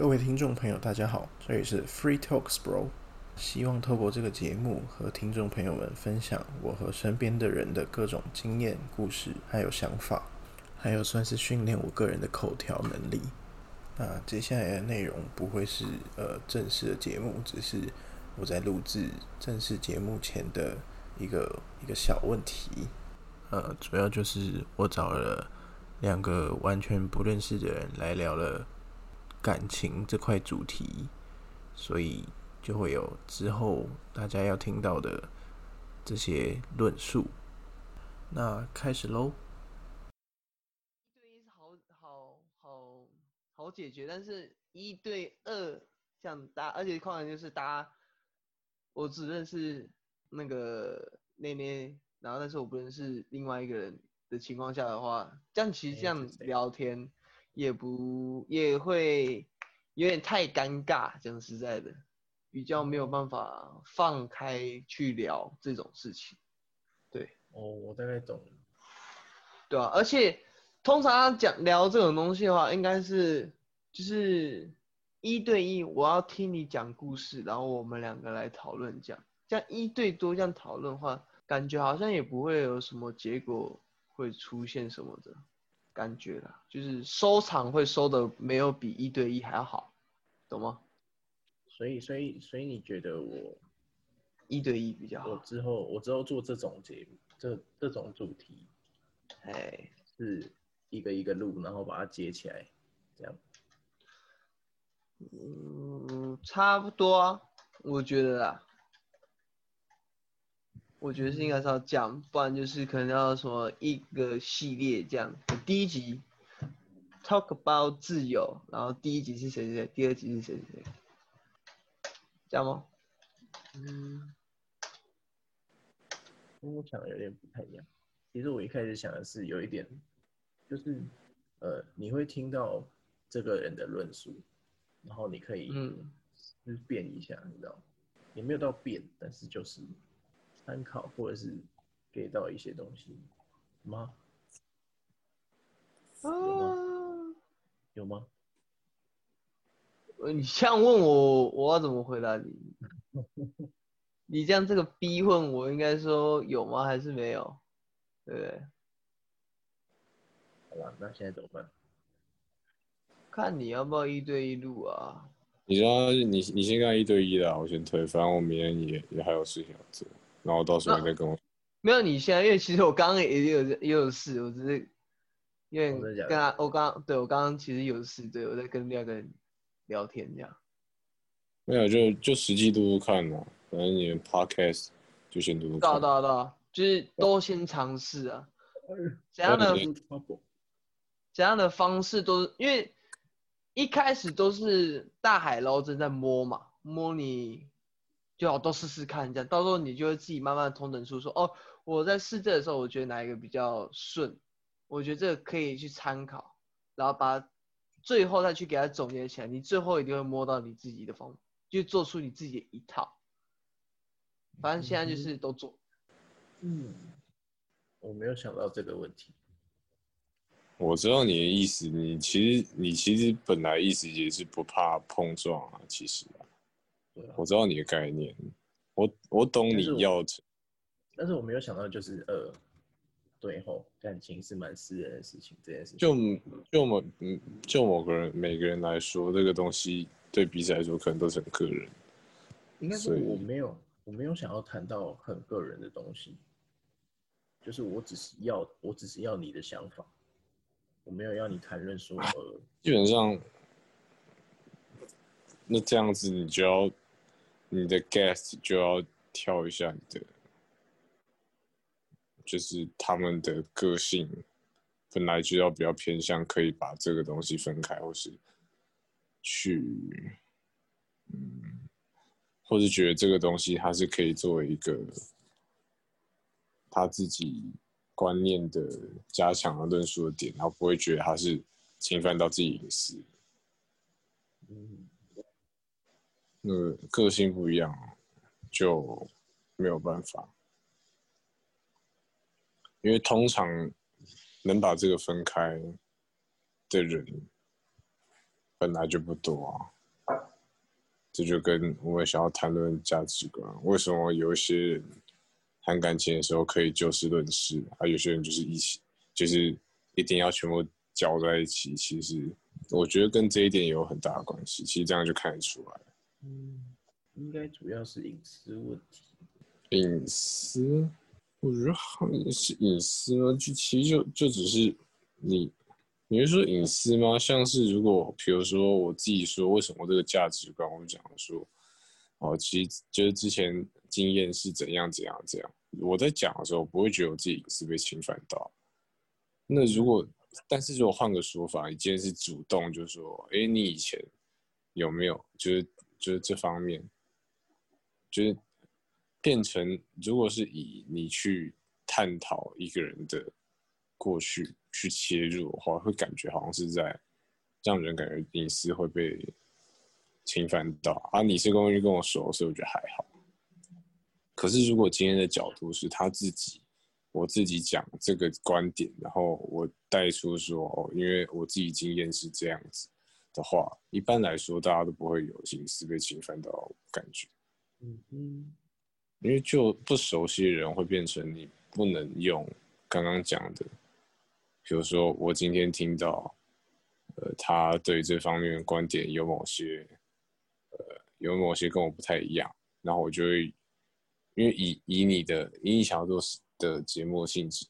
各位听众朋友，大家好，这里是 Free Talks Bro，希望透过这个节目和听众朋友们分享我和身边的人的各种经验、故事，还有想法，还有算是训练我个人的口条能力。那接下来的内容不会是呃正式的节目，只是我在录制正式节目前的一个一个小问题。呃，主要就是我找了两个完全不认识的人来聊了。感情这块主题，所以就会有之后大家要听到的这些论述。那开始喽。一对一是好好好好解决，但是一对二像搭，而且况且就是大家，我只认识那个内内，然后但是我不认识另外一个人的情况下的话，这样其实这样聊天。也不也会有点太尴尬，讲实在的，比较没有办法放开去聊这种事情。对，哦，我大概懂。对啊，而且通常讲聊这种东西的话，应该是就是一对一，我要听你讲故事，然后我们两个来讨论这样。这样一对多这样讨论的话，感觉好像也不会有什么结果会出现什么的。感觉啦，就是收场会收的没有比一对一还要好，懂吗？所以，所以，所以你觉得我一对一比较好？我之后，我之后做这种节目，这这种主题，哎，是一个一个录，然后把它接起来，这样。嗯，差不多啊，我觉得啦。我觉得是应该是要讲，不然就是可能要什么一个系列这样。第一集 talk about 自由，然后第一集是谁谁谁，第二集是谁谁谁，这样吗？嗯，跟我想的有点不太一样。其实我一开始想的是有一点，就是呃，你会听到这个人的论述，然后你可以嗯，就是变一下，你知道，也没有到变，但是就是。参考或者是给到一些东西吗？啊，有吗？你这样问我，我要怎么回答你？你这样这个逼问我，应该说有吗？还是没有？对不对？好吧，那现在怎么办？看你要不要一对一录啊？你说你你先干一对一的，我先退，反正我明天也也还有事情要做。然后到时候再跟我。没有，你现在因为其实我刚刚也有也有事，我只是因为跟他，我刚对我刚刚其实有事，对我在跟另外一个人聊天这样。没有，就就实际读读看嘛，反正你们 podcast 就先读读。对对对，就是都先尝试啊。怎样的怎样的方式都是因为一开始都是大海捞针在摸嘛，摸你。就好都试试看，这样到时候你就会自己慢慢通等出，说哦，我在试这的时候，我觉得哪一个比较顺，我觉得这个可以去参考，然后把最后再去给它总结起来，你最后一定会摸到你自己的方法，就做出你自己的一套。反正现在就是都做。嗯，我没有想到这个问题。我知道你的意思，你其实你其实本来意思也是不怕碰撞啊，其实。我知道你的概念，我我懂你要，但是我没有想到就是呃，对吼，感情是蛮私人的事情，这件事情就就某嗯就某个人每个人来说，这个东西对彼此来说可能都是很个人。应该是我没有我没有想要谈到很个人的东西，就是我只是要我只是要你的想法，我没有要你谈论说呃，基本上那这样子你就要。你的 guest 就要跳一下你的，就是他们的个性本来就要比较偏向可以把这个东西分开，或是去，嗯，或是觉得这个东西它是可以作为一个他自己观念的加强的论述的点，然后不会觉得他是侵犯到自己隐私。那个个性不一样，就没有办法。因为通常能把这个分开的人，本来就不多啊。这就跟我们想要谈论价值观，为什么有一些人谈感情的时候可以就事论事，而有些人就是一起，就是一定要全部搅在一起。其实我觉得跟这一点有很大的关系。其实这样就看得出来。嗯，应该主要是隐私问题。隐私？我觉得好像是隐私吗？就其实就就只是你。你是说隐私吗？像是如果，比如说我自己说，为什么这个价值观，我们讲说，哦，其实就是之前经验是怎样怎样怎样。我在讲的时候，不会觉得我自己隐私被侵犯到。那如果，但是如果换个说法，你今天是主动，就是说，哎，你以前有没有，就是就是这方面，就是变成，如果是以你去探讨一个人的过去。去切入的话，会感觉好像是在让人感觉隐私会被侵犯到啊。你是公寓跟我说，所以我觉得还好。可是如果今天的角度是他自己，我自己讲这个观点，然后我带出说哦，因为我自己经验是这样子的话，一般来说大家都不会有隐私被侵犯到感觉。嗯嗯，因为就不熟悉的人会变成你不能用刚刚讲的。比如说，我今天听到，呃，他对这方面的观点有某些，呃，有某些跟我不太一样，然后我就会，因为以以你的以你想要做的节目性质，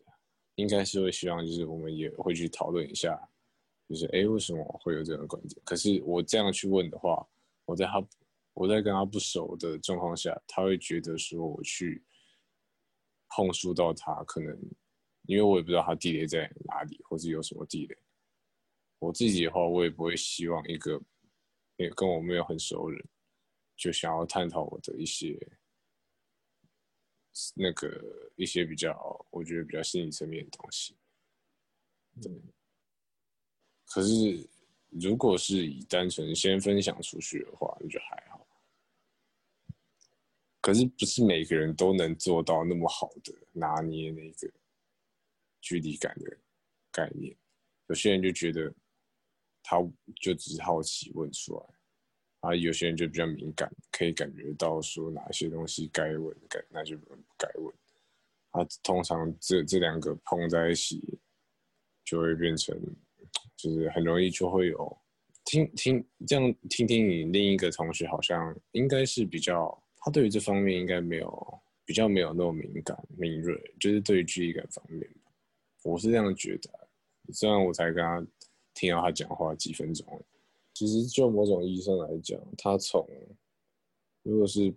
应该是会希望就是我们也会去讨论一下，就是哎，为什么会有这样的观点？可是我这样去问的话，我在他我在跟他不熟的状况下，他会觉得说我去碰触到他可能。因为我也不知道他地雷在哪里，或是有什么地雷。我自己的话，我也不会希望一个也跟我没有很熟的人，就想要探讨我的一些那个一些比较，我觉得比较心理层面的东西。对。可是，如果是以单纯先分享出去的话，那就还好。可是，不是每个人都能做到那么好的拿捏那个。距离感的概念，有些人就觉得他就只是好奇问出来，啊，有些人就比较敏感，可以感觉到说哪些东西该问，该那就不该问。啊，通常这这两个碰在一起，就会变成，就是很容易就会有听听这样听听你另一个同学好像应该是比较，他对于这方面应该没有比较没有那么敏感敏锐，就是对于距离感方面。我是这样觉得，虽然我才跟他听到他讲话几分钟，其实就某种意义上来讲，他从如果是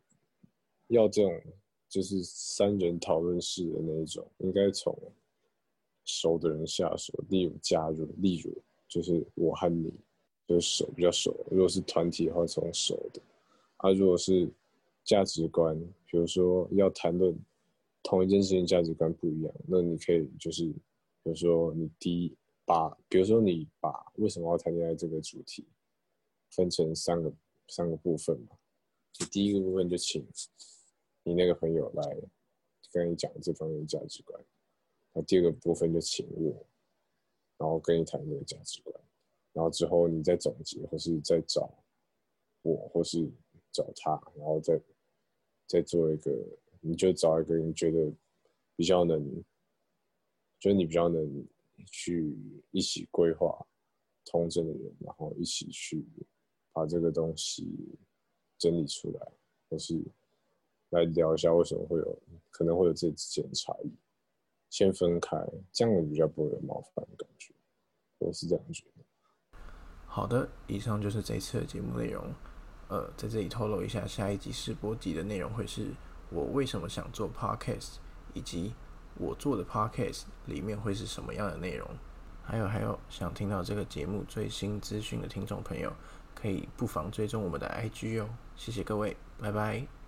要这种就是三人讨论式的那一种，应该从熟的人下手，例如加入，例如就是我和你，就是熟比较熟。如果是团体的话，从熟的；啊，如果是价值观，比如说要谈论同一件事情，价值观不一样，那你可以就是。比如说，你第一把，比如说你把为什么要谈恋爱这个主题分成三个三个部分嘛？你第一个部分就请你那个朋友来跟你讲这方面的价值观，那第二个部分就请我，然后跟你谈这个价值观，然后之后你再总结，或是再找我，或是找他，然后再再做一个，你就找一个你觉得比较能。觉得你比较能去一起规划通证的人，然后一起去把这个东西整理出来，或是来聊一下为什么会有可能会有这之间的差异，先分开，这样比较不会有冒犯的感觉，我是这样觉得。好的，以上就是这次的节目内容。呃，在这里透露一下，下一集试播集的内容会是我为什么想做 podcast，以及。我做的 podcast 里面会是什么样的内容？还有还有，想听到这个节目最新资讯的听众朋友，可以不妨追踪我们的 IG 哦。谢谢各位，拜拜。